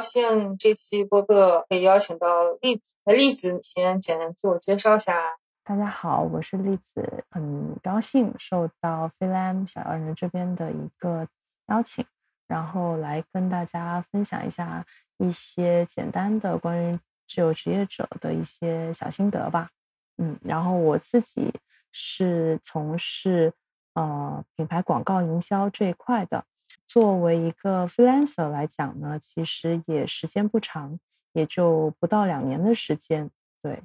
高兴这期播客可以邀请到栗子。那栗子你先简单自我介绍一下。大家好，我是栗子，很高兴受到菲兰小妖人这边的一个邀请，然后来跟大家分享一下一些简单的关于自由职业者的一些小心得吧。嗯，然后我自己是从事呃品牌广告营销这一块的。作为一个 freelancer 来讲呢，其实也时间不长，也就不到两年的时间。对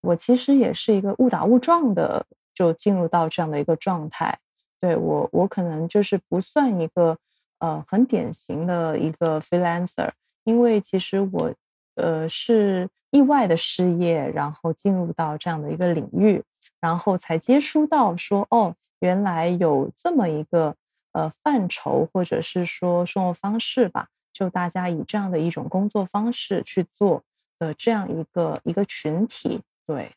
我其实也是一个误打误撞的就进入到这样的一个状态。对我，我可能就是不算一个呃很典型的一个 freelancer，因为其实我呃是意外的失业，然后进入到这样的一个领域，然后才接触到说哦，原来有这么一个。呃，范畴或者是说生活方式吧，就大家以这样的一种工作方式去做的这样一个一个群体，对。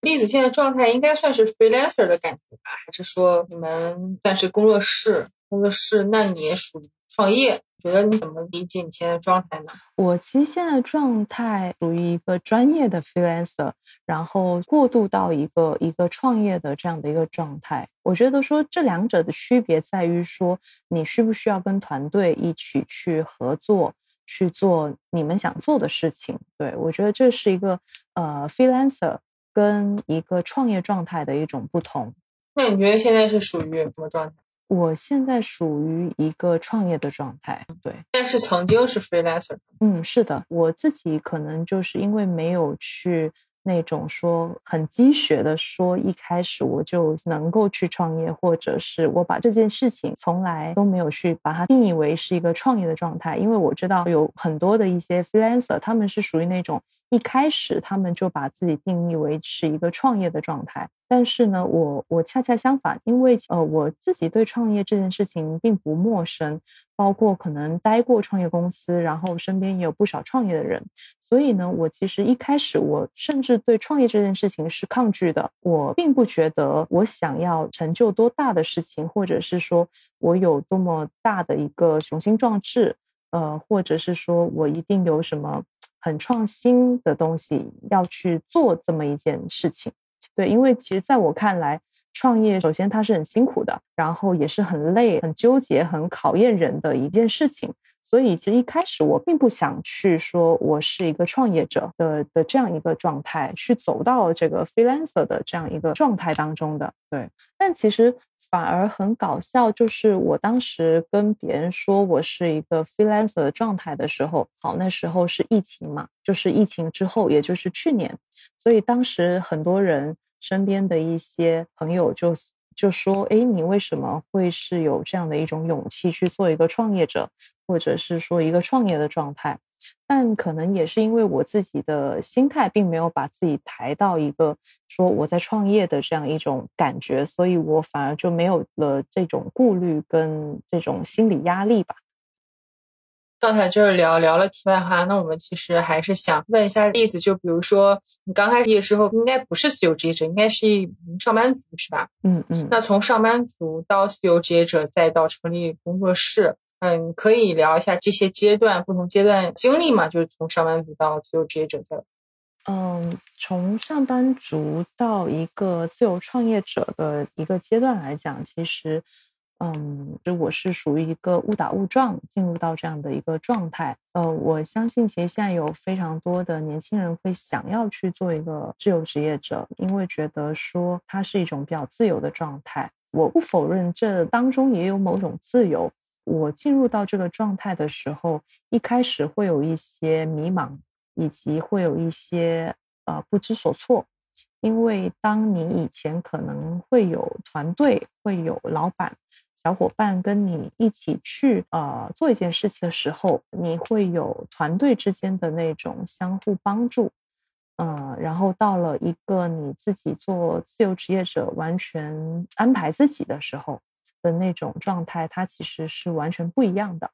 栗子现在状态应该算是 freelancer 的感觉吧，还是说你们算是工作室？工作室，那你也属于创业？觉得你怎么理解你现在状态呢？我其实现在状态属于一个专业的 freelancer，然后过渡到一个一个创业的这样的一个状态。我觉得说这两者的区别在于说，你需不需要跟团队一起去合作去做你们想做的事情？对我觉得这是一个呃 freelancer 跟一个创业状态的一种不同。那你觉得现在是属于什么状态？我现在属于一个创业的状态，对，但是曾经是 freelancer。嗯，是的，我自己可能就是因为没有去那种说很积雪的说，一开始我就能够去创业，或者是我把这件事情从来都没有去把它定义为是一个创业的状态，因为我知道有很多的一些 freelancer，他们是属于那种。一开始他们就把自己定义为是一个创业的状态，但是呢，我我恰恰相反，因为呃我自己对创业这件事情并不陌生，包括可能待过创业公司，然后身边也有不少创业的人，所以呢，我其实一开始我甚至对创业这件事情是抗拒的，我并不觉得我想要成就多大的事情，或者是说我有多么大的一个雄心壮志，呃，或者是说我一定有什么。很创新的东西要去做这么一件事情，对，因为其实在我看来，创业首先它是很辛苦的，然后也是很累、很纠结、很考验人的一件事情。所以其实一开始我并不想去说我是一个创业者的的这样一个状态，去走到这个 freelancer 的这样一个状态当中的。对，但其实。反而很搞笑，就是我当时跟别人说我是一个 freelancer 的状态的时候，好，那时候是疫情嘛，就是疫情之后，也就是去年，所以当时很多人身边的一些朋友就就说：“哎，你为什么会是有这样的一种勇气去做一个创业者，或者是说一个创业的状态？”但可能也是因为我自己的心态并没有把自己抬到一个说我在创业的这样一种感觉，所以我反而就没有了这种顾虑跟这种心理压力吧。刚才就是聊聊了题外话，那我们其实还是想问一下例子，就比如说你刚开始的时候应该不是自由职业者，应该是一名上班族是吧？嗯嗯。那从上班族到自由职业者，再到成立工作室。嗯，可以聊一下这些阶段不同阶段经历嘛？就是从上班族到自由职业者的。嗯，从上班族到一个自由创业者的一个阶段来讲，其实，嗯，就我是属于一个误打误撞进入到这样的一个状态。呃，我相信其实现在有非常多的年轻人会想要去做一个自由职业者，因为觉得说它是一种比较自由的状态。我不否认这当中也有某种自由。我进入到这个状态的时候，一开始会有一些迷茫，以及会有一些呃不知所措，因为当你以前可能会有团队、会有老板、小伙伴跟你一起去呃做一件事情的时候，你会有团队之间的那种相互帮助，嗯，然后到了一个你自己做自由职业者，完全安排自己的时候。的那种状态，它其实是完全不一样的。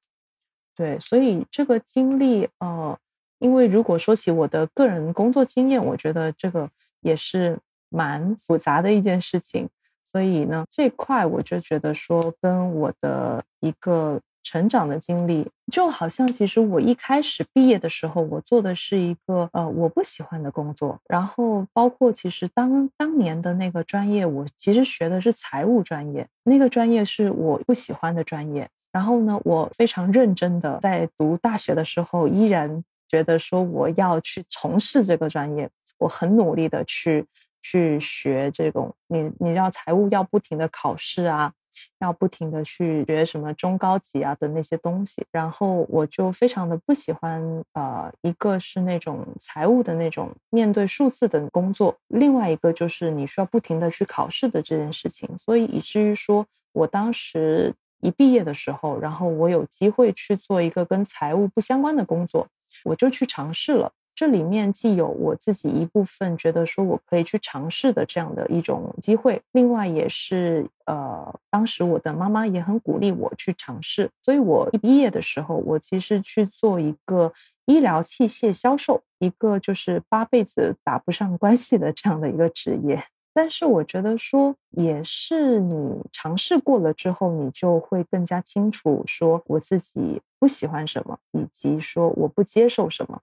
对，所以这个经历，呃，因为如果说起我的个人工作经验，我觉得这个也是蛮复杂的一件事情。所以呢，这块我就觉得说，跟我的一个成长的经历，就好像其实我一开始毕业的时候，我做的是一个呃我不喜欢的工作，然后包括其实当当年的那个专业，我其实学的是财务专业，那个专业是我不喜欢的专业。然后呢，我非常认真的在读大学的时候，依然觉得说我要去从事这个专业，我很努力的去去学这种，你你知道财务要不停的考试啊。要不停的去学什么中高级啊的那些东西，然后我就非常的不喜欢，呃，一个是那种财务的那种面对数字的工作，另外一个就是你需要不停的去考试的这件事情，所以以至于说我当时一毕业的时候，然后我有机会去做一个跟财务不相关的工作，我就去尝试了。这里面既有我自己一部分觉得说我可以去尝试的这样的一种机会，另外也是呃，当时我的妈妈也很鼓励我去尝试，所以我一毕业的时候，我其实去做一个医疗器械销售，一个就是八辈子打不上关系的这样的一个职业。但是我觉得说，也是你尝试过了之后，你就会更加清楚说我自己不喜欢什么，以及说我不接受什么。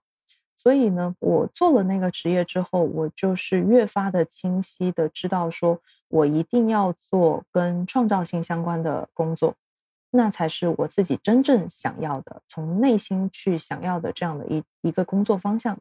所以呢，我做了那个职业之后，我就是越发的清晰的知道，说我一定要做跟创造性相关的工作，那才是我自己真正想要的，从内心去想要的这样的一一个工作方向。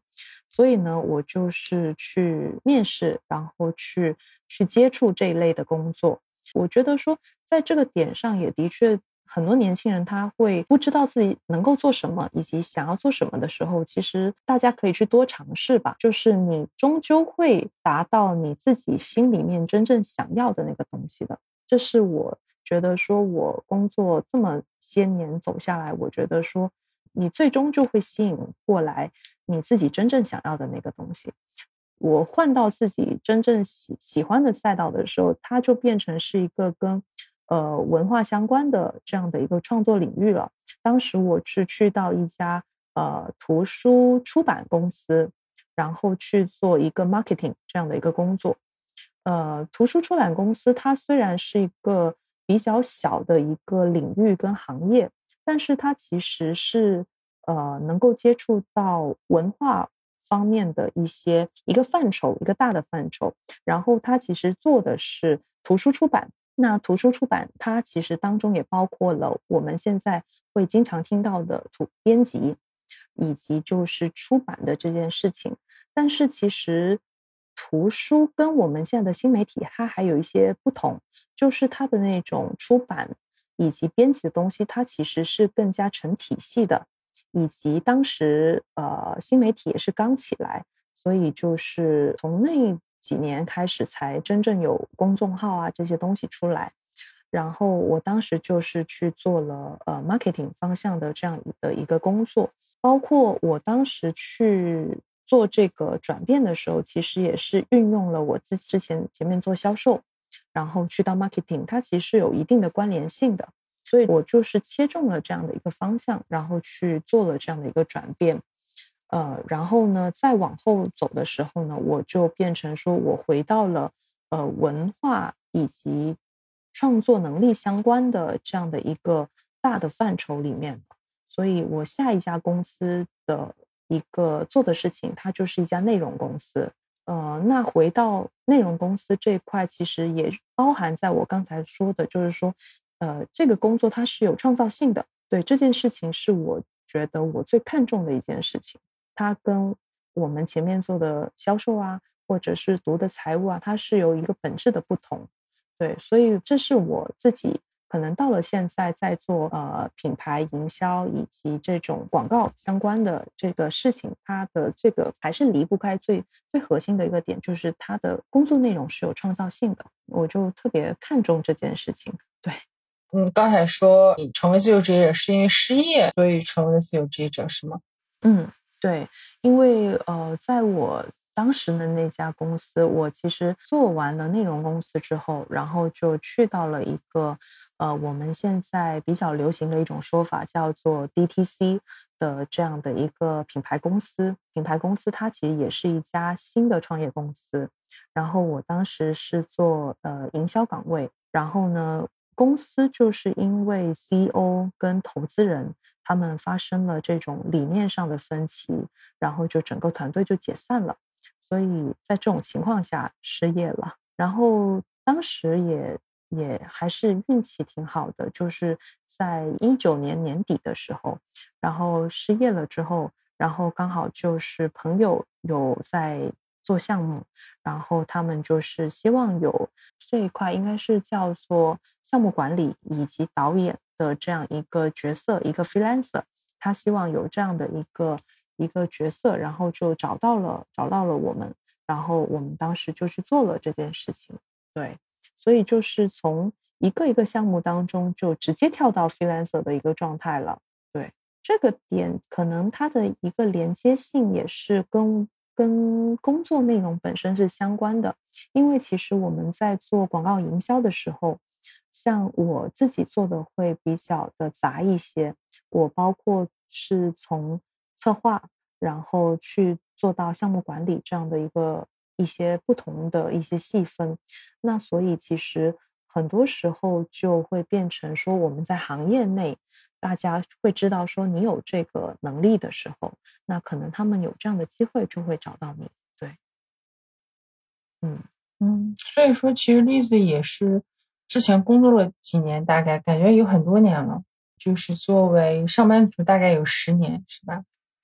所以呢，我就是去面试，然后去去接触这一类的工作。我觉得说，在这个点上也的确。很多年轻人他会不知道自己能够做什么，以及想要做什么的时候，其实大家可以去多尝试吧。就是你终究会达到你自己心里面真正想要的那个东西的。这是我觉得说，我工作这么些年走下来，我觉得说，你最终就会吸引过来你自己真正想要的那个东西。我换到自己真正喜喜欢的赛道的时候，它就变成是一个跟。呃，文化相关的这样的一个创作领域了。当时我是去到一家呃图书出版公司，然后去做一个 marketing 这样的一个工作。呃，图书出版公司它虽然是一个比较小的一个领域跟行业，但是它其实是呃能够接触到文化方面的一些一个范畴，一个大的范畴。然后它其实做的是图书出版。那图书出版，它其实当中也包括了我们现在会经常听到的图编辑，以及就是出版的这件事情。但是其实图书跟我们现在的新媒体，它还有一些不同，就是它的那种出版以及编辑的东西，它其实是更加成体系的。以及当时呃新媒体也是刚起来，所以就是从那。几年开始才真正有公众号啊这些东西出来，然后我当时就是去做了呃 marketing 方向的这样的一个工作，包括我当时去做这个转变的时候，其实也是运用了我自之前前面做销售，然后去到 marketing，它其实有一定的关联性的，所以我就是切中了这样的一个方向，然后去做了这样的一个转变。呃，然后呢，再往后走的时候呢，我就变成说我回到了呃文化以及创作能力相关的这样的一个大的范畴里面。所以我下一家公司的一个做的事情，它就是一家内容公司。呃，那回到内容公司这一块，其实也包含在我刚才说的，就是说，呃，这个工作它是有创造性的。对这件事情，是我觉得我最看重的一件事情。它跟我们前面做的销售啊，或者是读的财务啊，它是有一个本质的不同，对，所以这是我自己可能到了现在在做呃品牌营销以及这种广告相关的这个事情，它的这个还是离不开最最核心的一个点，就是它的工作内容是有创造性的，我就特别看重这件事情。对，嗯，刚才说你成为自由职业者是因为失业，所以成为了自由职业者是吗？嗯。对，因为呃，在我当时的那家公司，我其实做完了内容公司之后，然后就去到了一个呃，我们现在比较流行的一种说法，叫做 DTC 的这样的一个品牌公司。品牌公司它其实也是一家新的创业公司。然后我当时是做呃营销岗位，然后呢，公司就是因为 CEO 跟投资人他们发生了这种理念上的分歧，然后就整个团队就解散了。所以在这种情况下失业了。然后当时也也还是运气挺好的，就是在一九年年底的时候，然后失业了之后，然后刚好就是朋友有在。做项目，然后他们就是希望有这一块，应该是叫做项目管理以及导演的这样一个角色，一个 freelancer，他希望有这样的一个一个角色，然后就找到了找到了我们，然后我们当时就去做了这件事情。对，所以就是从一个一个项目当中就直接跳到 freelancer 的一个状态了。对，这个点可能它的一个连接性也是跟。跟工作内容本身是相关的，因为其实我们在做广告营销的时候，像我自己做的会比较的杂一些。我包括是从策划，然后去做到项目管理这样的一个一些不同的一些细分。那所以其实很多时候就会变成说我们在行业内。大家会知道说你有这个能力的时候，那可能他们有这样的机会就会找到你。对，嗯嗯，所以说其实例子也是之前工作了几年，大概感觉有很多年了，就是作为上班族大概有十年是吧？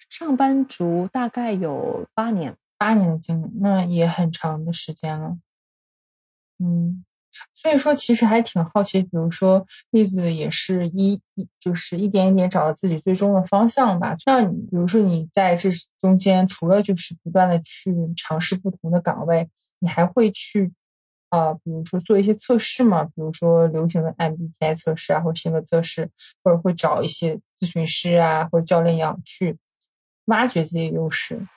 上班族大概有八年，八年的经历，那也很长的时间了。嗯。所以说，其实还挺好奇，比如说，例子也是一一就是一点一点找到自己最终的方向吧。那你比如说你在这中间，除了就是不断的去尝试不同的岗位，你还会去啊，比如说做一些测试嘛？比如说流行的 MBTI 测试啊，或者性格测试，或者会找一些咨询师啊或者教练一样去挖掘自己的优势。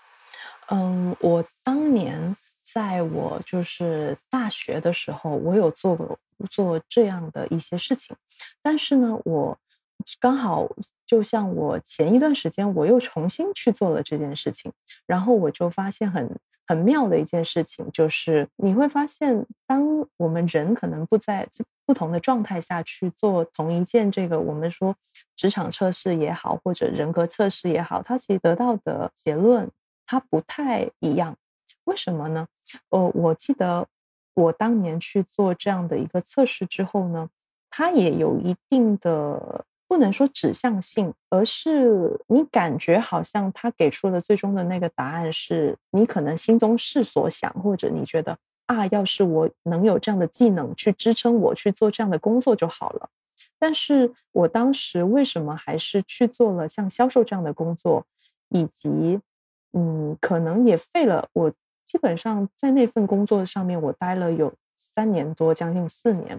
嗯，我当年。在我就是大学的时候，我有做过做这样的一些事情，但是呢，我刚好就像我前一段时间我又重新去做了这件事情，然后我就发现很很妙的一件事情，就是你会发现，当我们人可能不在不同的状态下去做同一件这个我们说职场测试也好，或者人格测试也好，它其实得到的结论它不太一样。为什么呢？呃，我记得我当年去做这样的一个测试之后呢，它也有一定的不能说指向性，而是你感觉好像他给出的最终的那个答案是你可能心中是所想，或者你觉得啊，要是我能有这样的技能去支撑我去做这样的工作就好了。但是我当时为什么还是去做了像销售这样的工作，以及嗯，可能也废了我。基本上在那份工作上面，我待了有三年多，将近四年。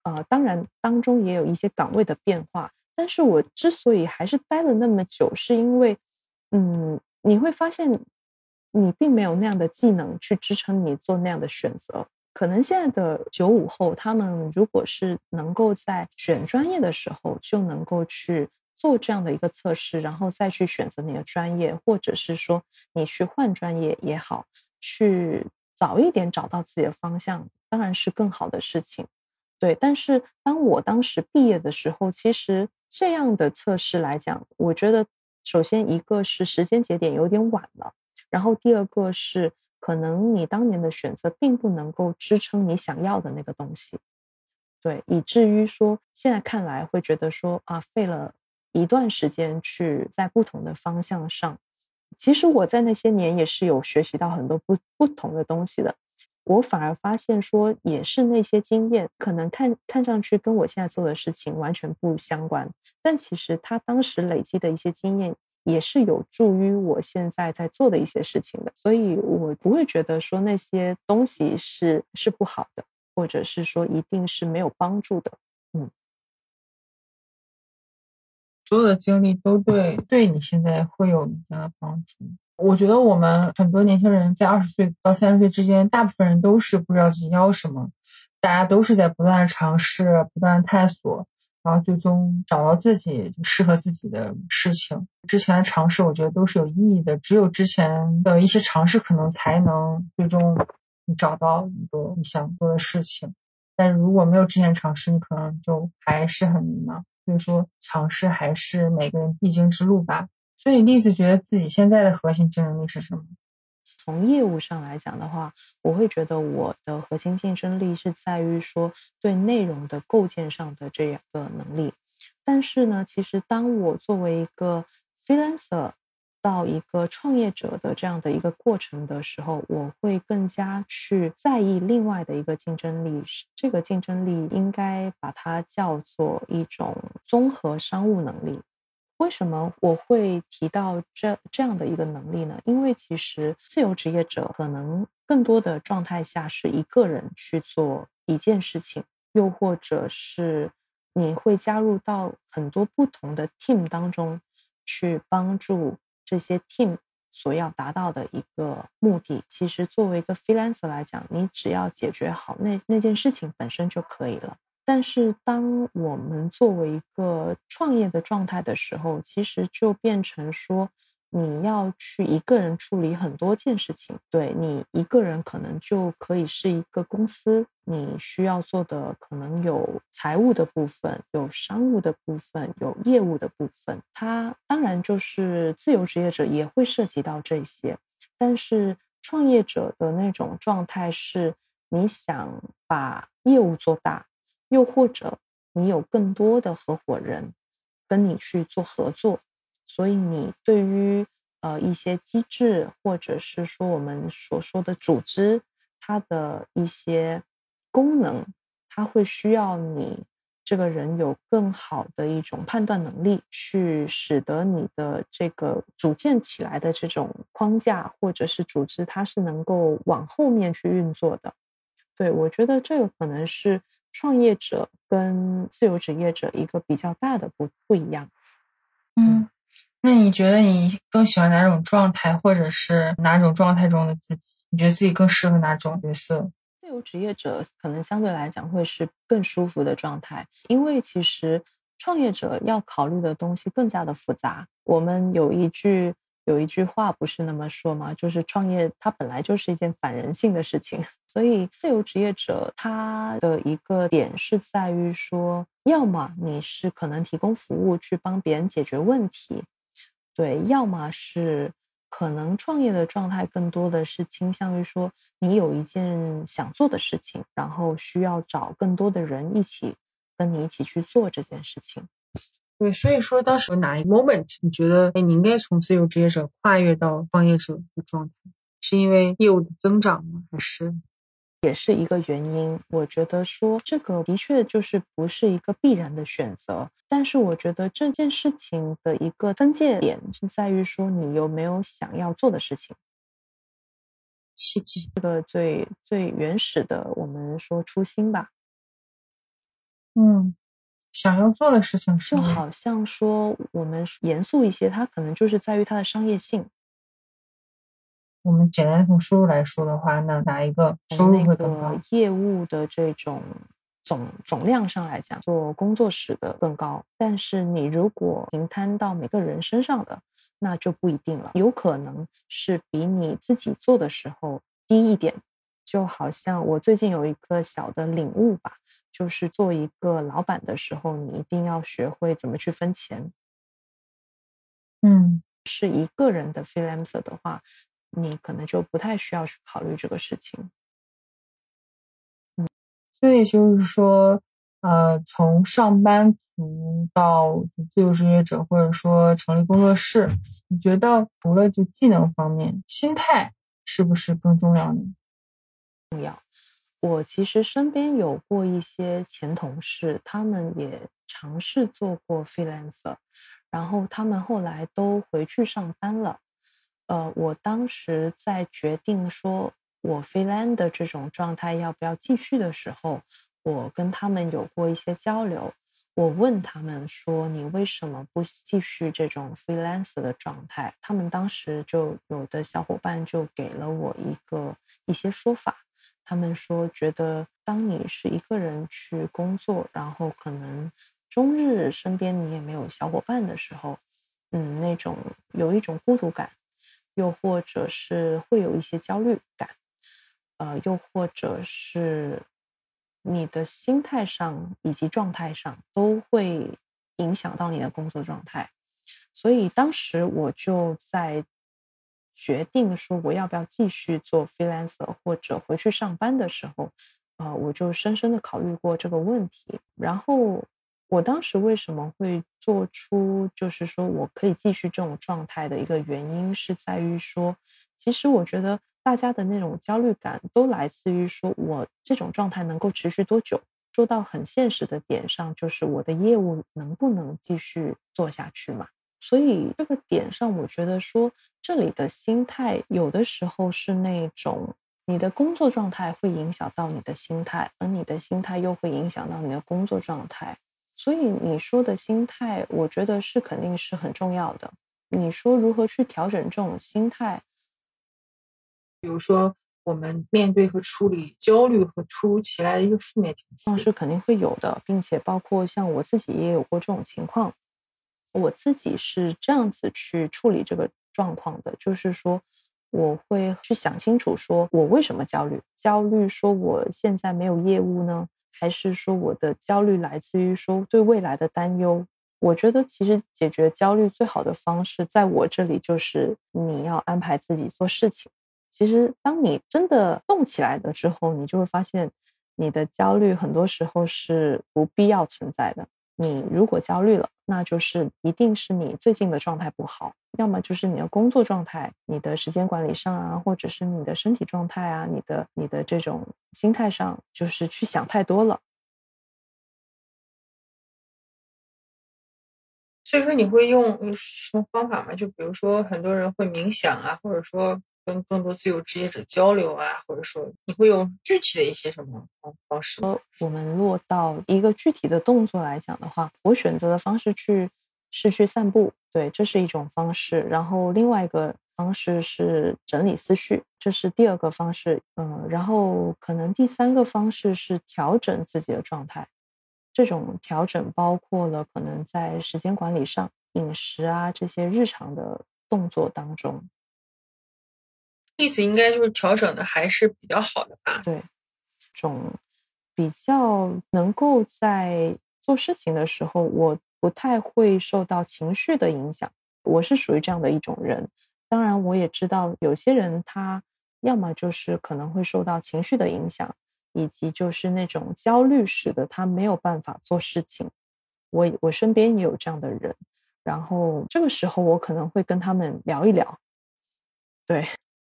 啊，当然当中也有一些岗位的变化。但是我之所以还是待了那么久，是因为，嗯，你会发现你并没有那样的技能去支撑你做那样的选择。可能现在的九五后，他们如果是能够在选专业的时候就能够去做这样的一个测试，然后再去选择你的专业，或者是说你去换专业也好。去早一点找到自己的方向，当然是更好的事情，对。但是当我当时毕业的时候，其实这样的测试来讲，我觉得首先一个是时间节点有点晚了，然后第二个是可能你当年的选择并不能够支撑你想要的那个东西，对，以至于说现在看来会觉得说啊，费了一段时间去在不同的方向上。其实我在那些年也是有学习到很多不不同的东西的，我反而发现说，也是那些经验可能看看上去跟我现在做的事情完全不相关，但其实他当时累积的一些经验也是有助于我现在在做的一些事情的，所以我不会觉得说那些东西是是不好的，或者是说一定是没有帮助的。嗯所有的经历都对对你现在会有一定的帮助。我觉得我们很多年轻人在二十岁到三十岁之间，大部分人都是不知道自己要什么，大家都是在不断的尝试、不断探索，然后最终找到自己适合自己的事情。之前的尝试，我觉得都是有意义的。只有之前的一些尝试，可能才能最终你找到一个你想做的事情。但如果没有之前尝试，你可能就还是很迷茫。所以说，尝试还是每个人必经之路吧。所以，栗子觉得自己现在的核心竞争力是什么？从业务上来讲的话，我会觉得我的核心竞争力是在于说对内容的构建上的这样的能力。但是呢，其实当我作为一个 freelancer 到一个创业者的这样的一个过程的时候，我会更加去在意另外的一个竞争力。这个竞争力应该把它叫做一种综合商务能力。为什么我会提到这这样的一个能力呢？因为其实自由职业者可能更多的状态下是一个人去做一件事情，又或者是你会加入到很多不同的 team 当中去帮助这些 team 所要达到的一个目的。其实作为一个 freelancer 来讲，你只要解决好那那件事情本身就可以了。但是，当我们作为一个创业的状态的时候，其实就变成说，你要去一个人处理很多件事情。对你一个人，可能就可以是一个公司，你需要做的可能有财务的部分，有商务的部分，有业务的部分。它当然就是自由职业者也会涉及到这些，但是创业者的那种状态是，你想把业务做大。又或者你有更多的合伙人跟你去做合作，所以你对于呃一些机制，或者是说我们所说的组织，它的一些功能，它会需要你这个人有更好的一种判断能力，去使得你的这个组建起来的这种框架或者是组织，它是能够往后面去运作的。对我觉得这个可能是。创业者跟自由职业者一个比较大的不不一样。嗯，那你觉得你更喜欢哪种状态，或者是哪种状态中的自己？你觉得自己更适合哪种角色？自由职业者可能相对来讲会是更舒服的状态，因为其实创业者要考虑的东西更加的复杂。我们有一句。有一句话不是那么说吗？就是创业它本来就是一件反人性的事情，所以自由职业者他的一个点是在于说，要么你是可能提供服务去帮别人解决问题，对；要么是可能创业的状态更多的是倾向于说，你有一件想做的事情，然后需要找更多的人一起跟你一起去做这件事情。对，所以说当时有哪一个 moment 你觉得，哎，你应该从自由职业者跨越到创业者的状态，是因为业务的增长吗？还是也是一个原因？我觉得说这个的确就是不是一个必然的选择，但是我觉得这件事情的一个分界点是在于说你有没有想要做的事情，契机，这个最最原始的，我们说初心吧，嗯。想要做的事情是，就好像说我们严肃一些，它可能就是在于它的商业性。我们简单从收入来说的话，那哪一个收入会更高？业务的这种总总量上来讲，做工作室的更高。但是你如果平摊到每个人身上的，那就不一定了，有可能是比你自己做的时候低一点。就好像我最近有一个小的领悟吧。就是做一个老板的时候，你一定要学会怎么去分钱。嗯，是一个人的 freelancer 的话，你可能就不太需要去考虑这个事情。嗯，所以就是说，呃，从上班族到自由职业者，或者说成立工作室，你觉得除了就技能方面，心态是不是更重要呢？重要。我其实身边有过一些前同事，他们也尝试做过 freelancer，然后他们后来都回去上班了。呃，我当时在决定说我 freelancer 的这种状态要不要继续的时候，我跟他们有过一些交流。我问他们说：“你为什么不继续这种 freelancer 的状态？”他们当时就有的小伙伴就给了我一个一些说法。他们说，觉得当你是一个人去工作，然后可能终日身边你也没有小伙伴的时候，嗯，那种有一种孤独感，又或者是会有一些焦虑感，呃，又或者是你的心态上以及状态上都会影响到你的工作状态。所以当时我就在决定说我要不要继续做 freelancer 或者回去上班的时候，啊，我就深深的考虑过这个问题。然后我当时为什么会做出就是说我可以继续这种状态的一个原因，是在于说，其实我觉得大家的那种焦虑感都来自于说我这种状态能够持续多久。说到很现实的点上，就是我的业务能不能继续做下去嘛？所以这个点上，我觉得说这里的心态有的时候是那种你的工作状态会影响到你的心态，而你的心态又会影响到你的工作状态。所以你说的心态，我觉得是肯定是很重要的。你说如何去调整这种心态？比如说我们面对和处理焦虑和突如其来的一个负面情绪，是肯定会有的，并且包括像我自己也有过这种情况。我自己是这样子去处理这个状况的，就是说，我会去想清楚，说我为什么焦虑？焦虑说我现在没有业务呢，还是说我的焦虑来自于说对未来的担忧？我觉得其实解决焦虑最好的方式，在我这里就是你要安排自己做事情。其实当你真的动起来了之后，你就会发现你的焦虑很多时候是不必要存在的。你如果焦虑了，那就是一定是你最近的状态不好，要么就是你的工作状态、你的时间管理上啊，或者是你的身体状态啊、你的你的这种心态上，就是去想太多了。所以说，你会用什么方法吗？就比如说，很多人会冥想啊，或者说。跟更多自由职业者交流啊，或者说你会有具体的一些什么方式？我们落到一个具体的动作来讲的话，我选择的方式去是去散步，对，这是一种方式。然后另外一个方式是整理思绪，这是第二个方式。嗯，然后可能第三个方式是调整自己的状态。这种调整包括了可能在时间管理上、饮食啊这些日常的动作当中。例子应该就是调整的还是比较好的吧？对，这种比较能够在做事情的时候，我不太会受到情绪的影响。我是属于这样的一种人。当然，我也知道有些人他要么就是可能会受到情绪的影响，以及就是那种焦虑使得他没有办法做事情。我我身边也有这样的人，然后这个时候我可能会跟他们聊一聊，对。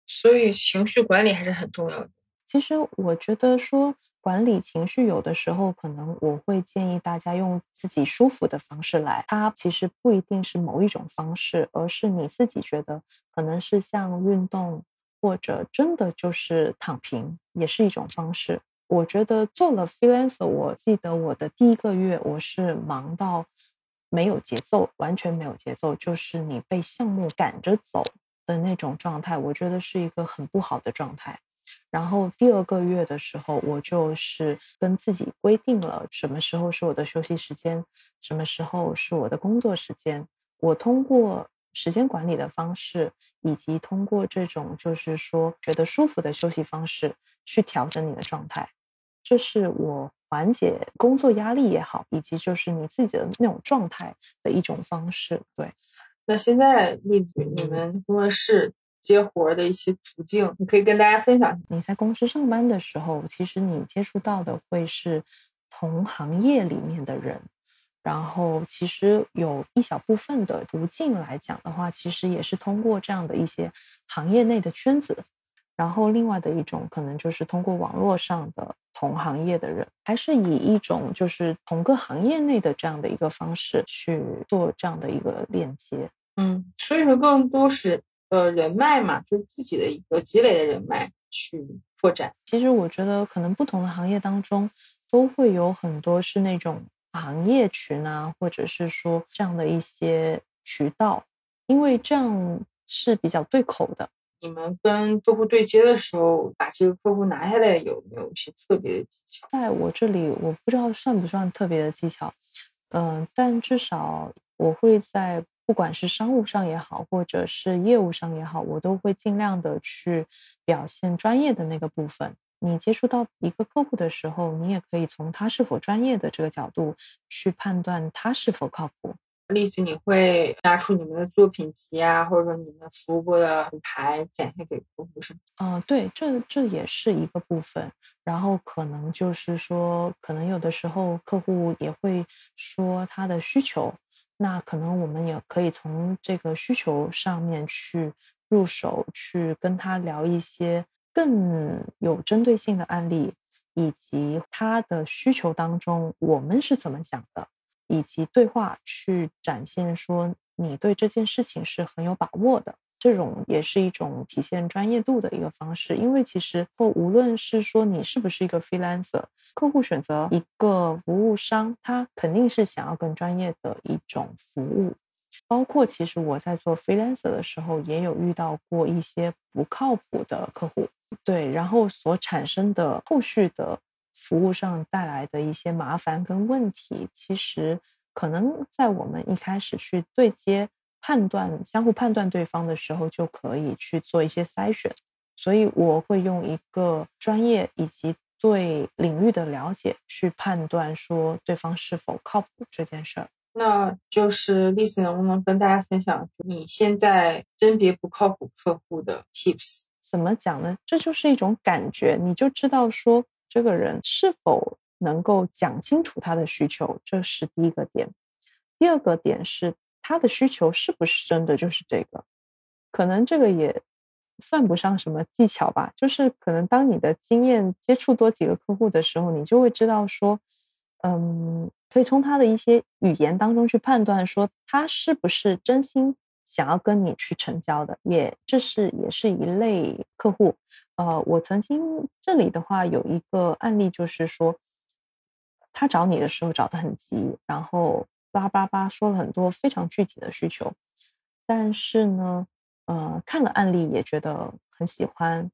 所以情绪管理还是很重要的。其实我觉得说管理情绪，有的时候可能我会建议大家用自己舒服的方式来。它其实不一定是某一种方式，而是你自己觉得可能是像运动，或者真的就是躺平，也是一种方式。我觉得做了 freelancer，我记得我的第一个月我是忙到没有节奏，完全没有节奏，就是你被项目赶着走。的那种状态，我觉得是一个很不好的状态。然后第二个月的时候，我就是跟自己规定了什么时候是我的休息时间，什么时候是我的工作时间。我通过时间管理的方式，以及通过这种就是说觉得舒服的休息方式，去调整你的状态。这是我缓解工作压力也好，以及就是你自己的那种状态的一种方式。对。那现在例子，你们工作室接活的一些途径，你可以跟大家分享。你在公司上班的时候，其实你接触到的会是同行业里面的人，然后其实有一小部分的途径来讲的话，其实也是通过这样的一些行业内的圈子。然后另外的一种可能就是通过网络上的同行业的人，还是以一种就是同个行业内的这样的一个方式去做这样的一个链接。嗯，所以说更多是呃人脉嘛，就是自己的一个积累的人脉去拓展。其实我觉得可能不同的行业当中都会有很多是那种行业群啊，或者是说这样的一些渠道，因为这样是比较对口的。你们跟客户对接的时候，把这个客户拿下来有没有一些特别的技巧？在我这里，我不知道算不算特别的技巧，嗯，但至少我会在不管是商务上也好，或者是业务上也好，我都会尽量的去表现专业的那个部分。你接触到一个客户的时候，你也可以从他是否专业的这个角度去判断他是否靠谱。例子，你会拿出你们的作品集啊，或者说你们服务过的品牌展现给客户，是吗？嗯，对，这这也是一个部分。然后可能就是说，可能有的时候客户也会说他的需求，那可能我们也可以从这个需求上面去入手，去跟他聊一些更有针对性的案例，以及他的需求当中我们是怎么想的。以及对话去展现说你对这件事情是很有把握的，这种也是一种体现专业度的一个方式。因为其实或无论是说你是不是一个 freelancer，客户选择一个服务商，他肯定是想要更专业的一种服务。包括其实我在做 freelancer 的时候，也有遇到过一些不靠谱的客户，对，然后所产生的后续的。服务上带来的一些麻烦跟问题，其实可能在我们一开始去对接、判断、相互判断对方的时候，就可以去做一些筛选。所以我会用一个专业以及对领域的了解去判断说对方是否靠谱这件事儿。那就是丽丝能不能跟大家分享你现在甄别不靠谱客户的 tips？怎么讲呢？这就是一种感觉，你就知道说。这个人是否能够讲清楚他的需求，这是第一个点。第二个点是他的需求是不是真的就是这个？可能这个也算不上什么技巧吧，就是可能当你的经验接触多几个客户的时候，你就会知道说，嗯，可以从他的一些语言当中去判断说他是不是真心想要跟你去成交的，也这是也是一类客户。呃，我曾经这里的话有一个案例，就是说他找你的时候找的很急，然后叭叭叭说了很多非常具体的需求，但是呢，呃，看了案例也觉得很喜欢，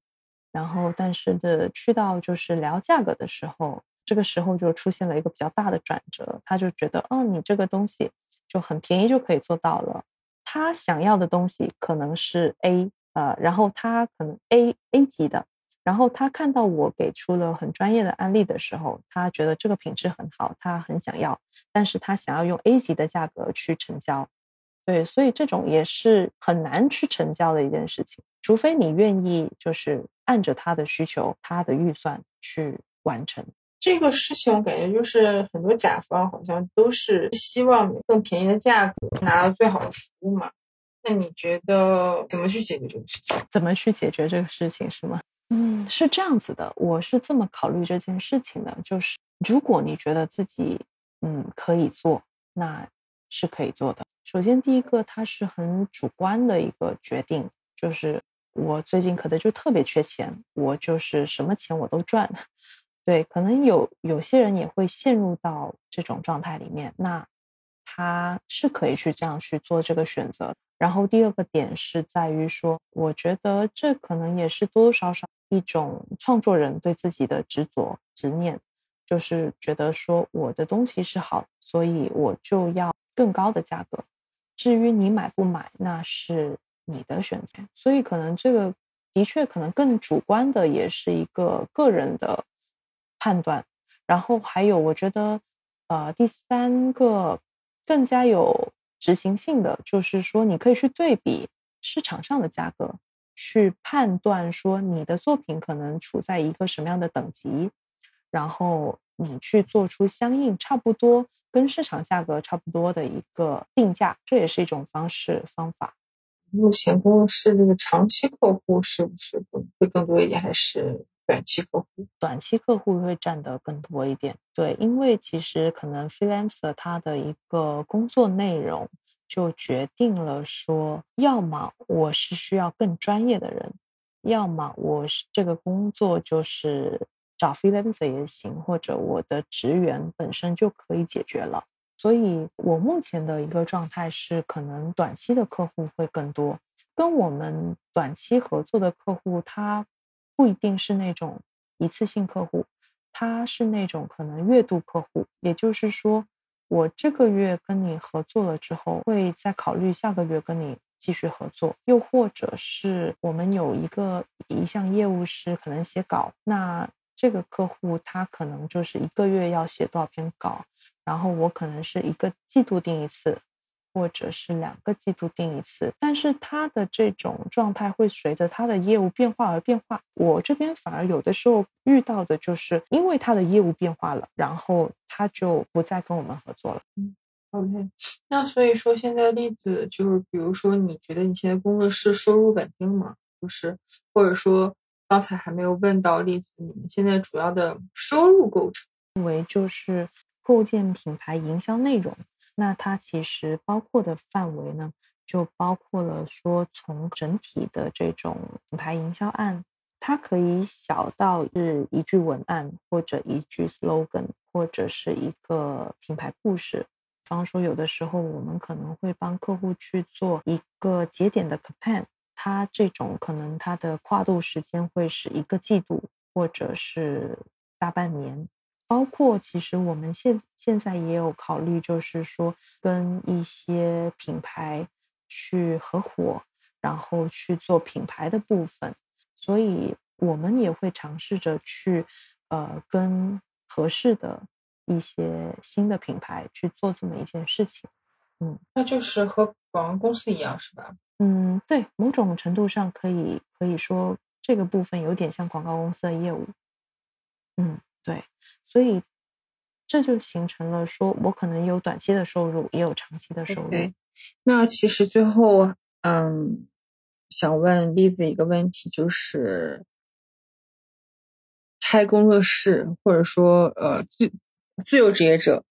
然后但是的去到就是聊价格的时候，这个时候就出现了一个比较大的转折，他就觉得，哦，你这个东西就很便宜就可以做到了，他想要的东西可能是 A。呃，然后他可能 A A 级的，然后他看到我给出了很专业的案例的时候，他觉得这个品质很好，他很想要，但是他想要用 A 级的价格去成交，对，所以这种也是很难去成交的一件事情，除非你愿意就是按着他的需求、他的预算去完成这个事情。我感觉就是很多甲方好像都是希望更便宜的价格拿到最好的服务嘛。那你觉得怎么去解决这个事情？怎么去解决这个事情是吗？嗯，是这样子的，我是这么考虑这件事情的，就是如果你觉得自己嗯可以做，那是可以做的。首先第一个，它是很主观的一个决定，就是我最近可能就特别缺钱，我就是什么钱我都赚。对，可能有有些人也会陷入到这种状态里面，那他是可以去这样去做这个选择。然后第二个点是在于说，我觉得这可能也是多多少少一种创作人对自己的执着执念，就是觉得说我的东西是好，所以我就要更高的价格。至于你买不买，那是你的选择。所以可能这个的确可能更主观的，也是一个个人的判断。然后还有，我觉得呃，第三个更加有。执行性的就是说，你可以去对比市场上的价格，去判断说你的作品可能处在一个什么样的等级，然后你去做出相应差不多跟市场价格差不多的一个定价，这也是一种方式方法。目前公司这个长期客户是不是会更多一点，还是？短期客户，短期客户会占得更多一点。对，因为其实可能 freelancer 他的一个工作内容就决定了说，要么我是需要更专业的人，要么我是这个工作就是找 freelancer 也行，或者我的职员本身就可以解决了。所以我目前的一个状态是，可能短期的客户会更多，跟我们短期合作的客户他。不一定是那种一次性客户，他是那种可能月度客户，也就是说，我这个月跟你合作了之后，会再考虑下个月跟你继续合作，又或者是我们有一个一项业务是可能写稿，那这个客户他可能就是一个月要写多少篇稿，然后我可能是一个季度定一次。或者是两个季度定一次，但是他的这种状态会随着他的业务变化而变化。我这边反而有的时候遇到的就是因为他的业务变化了，然后他就不再跟我们合作了。嗯，OK，那所以说现在例子就是，比如说你觉得你现在工作室收入稳定吗？就是或者说刚才还没有问到例子，你们现在主要的收入构成为就是构建品牌营销内容。那它其实包括的范围呢，就包括了说从整体的这种品牌营销案，它可以小到是一句文案或者一句 slogan，或者是一个品牌故事。比方说，有的时候我们可能会帮客户去做一个节点的 campaign，它这种可能它的跨度时间会是一个季度或者是大半年。包括其实我们现现在也有考虑，就是说跟一些品牌去合伙，然后去做品牌的部分，所以我们也会尝试着去呃跟合适的一些新的品牌去做这么一件事情。嗯，那就是和广告公司一样，是吧？嗯，对，某种程度上可以可以说这个部分有点像广告公司的业务。嗯，对。所以这就形成了，说我可能有短期的收入，也有长期的收入。那其实最后，嗯，想问栗子一个问题，就是开工作室，或者说呃自自由职业者，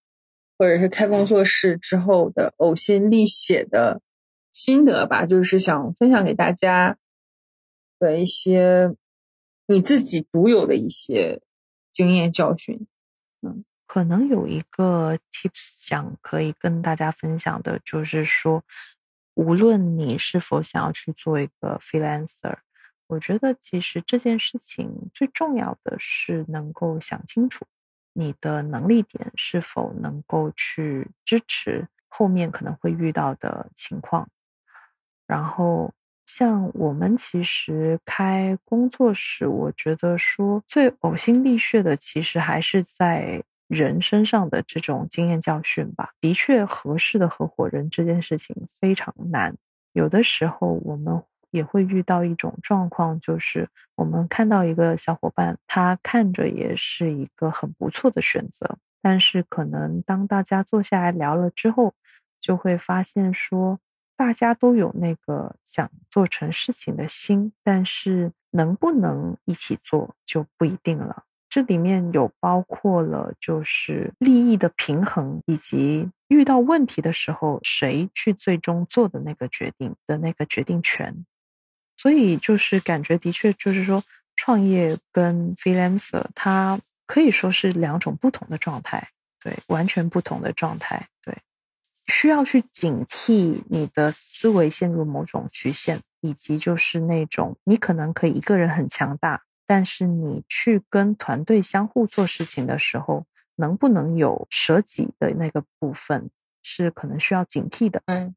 或者是开工作室之后的呕心沥血的心得吧，就是想分享给大家的一些你自己独有的一些经验教训。嗯，可能有一个 tips 想可以跟大家分享的，就是说，无论你是否想要去做一个 freelancer，我觉得其实这件事情最重要的是能够想清楚你的能力点是否能够去支持后面可能会遇到的情况。然后，像我们其实开工作室，我觉得说最呕心沥血的，其实还是在。人身上的这种经验教训吧，的确，合适的合伙人这件事情非常难。有的时候，我们也会遇到一种状况，就是我们看到一个小伙伴，他看着也是一个很不错的选择，但是可能当大家坐下来聊了之后，就会发现说，大家都有那个想做成事情的心，但是能不能一起做就不一定了。这里面有包括了，就是利益的平衡，以及遇到问题的时候，谁去最终做的那个决定的那个决定权。所以就是感觉的确就是说，创业跟 freelancer 它可以说是两种不同的状态，对，完全不同的状态，对，需要去警惕你的思维陷入某种局限，以及就是那种你可能可以一个人很强大。但是你去跟团队相互做事情的时候，能不能有舍己的那个部分，是可能需要警惕的。嗯，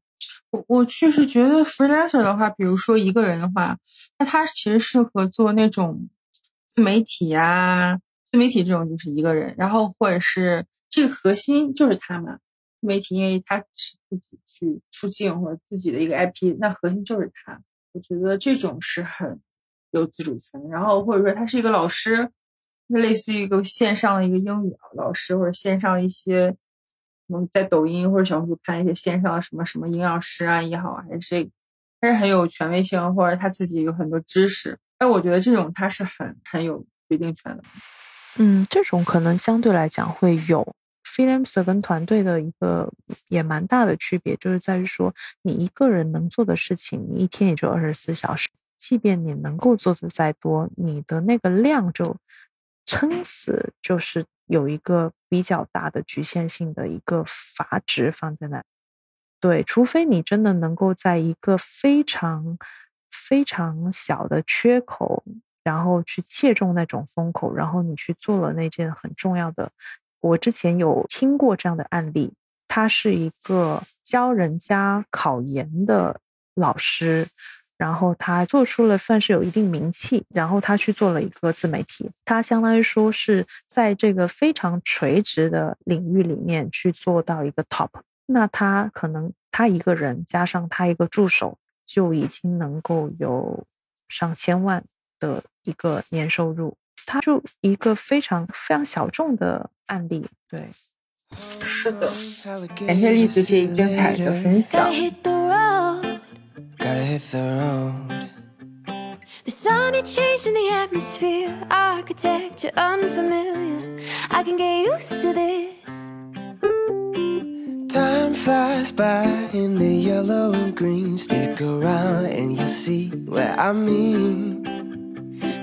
我我确实觉得 freelancer 的话，比如说一个人的话，那他其实适合做那种自媒体呀，自媒体这种就是一个人，然后或者是这个核心就是他嘛，媒体因为他是自己去出镜或者自己的一个 IP，那核心就是他。我觉得这种是很。有自主权，然后或者说他是一个老师，类似于一个线上的一个英语老师，或者线上一些，嗯，在抖音或者小红书拍一些线上什么什么营养师啊也好，还是这，他是很有权威性，或者他自己有很多知识，但，我觉得这种他是很很有决定权的。嗯，这种可能相对来讲会有 freelancer 跟团队的一个也蛮大的区别，就是在于说你一个人能做的事情，你一天也就二十四小时。即便你能够做的再多，你的那个量就撑死，就是有一个比较大的局限性的一个阀值放在那。对，除非你真的能够在一个非常非常小的缺口，然后去切中那种风口，然后你去做了那件很重要的。我之前有听过这样的案例，他是一个教人家考研的老师。然后他做出了算是有一定名气，然后他去做了一个自媒体，他相当于说是在这个非常垂直的领域里面去做到一个 top，那他可能他一个人加上他一个助手就已经能够有上千万的一个年收入，他就一个非常非常小众的案例，对。是的，感谢栗子这一精彩的分享。The sunny change in the atmosphere, architecture unfamiliar. I can get used to this. Time flies by in the yellow and green. Stick around and you'll see what I mean.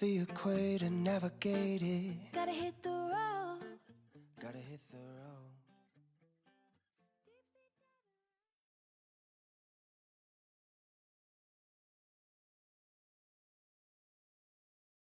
the equator, navigate it. Gotta hit the road.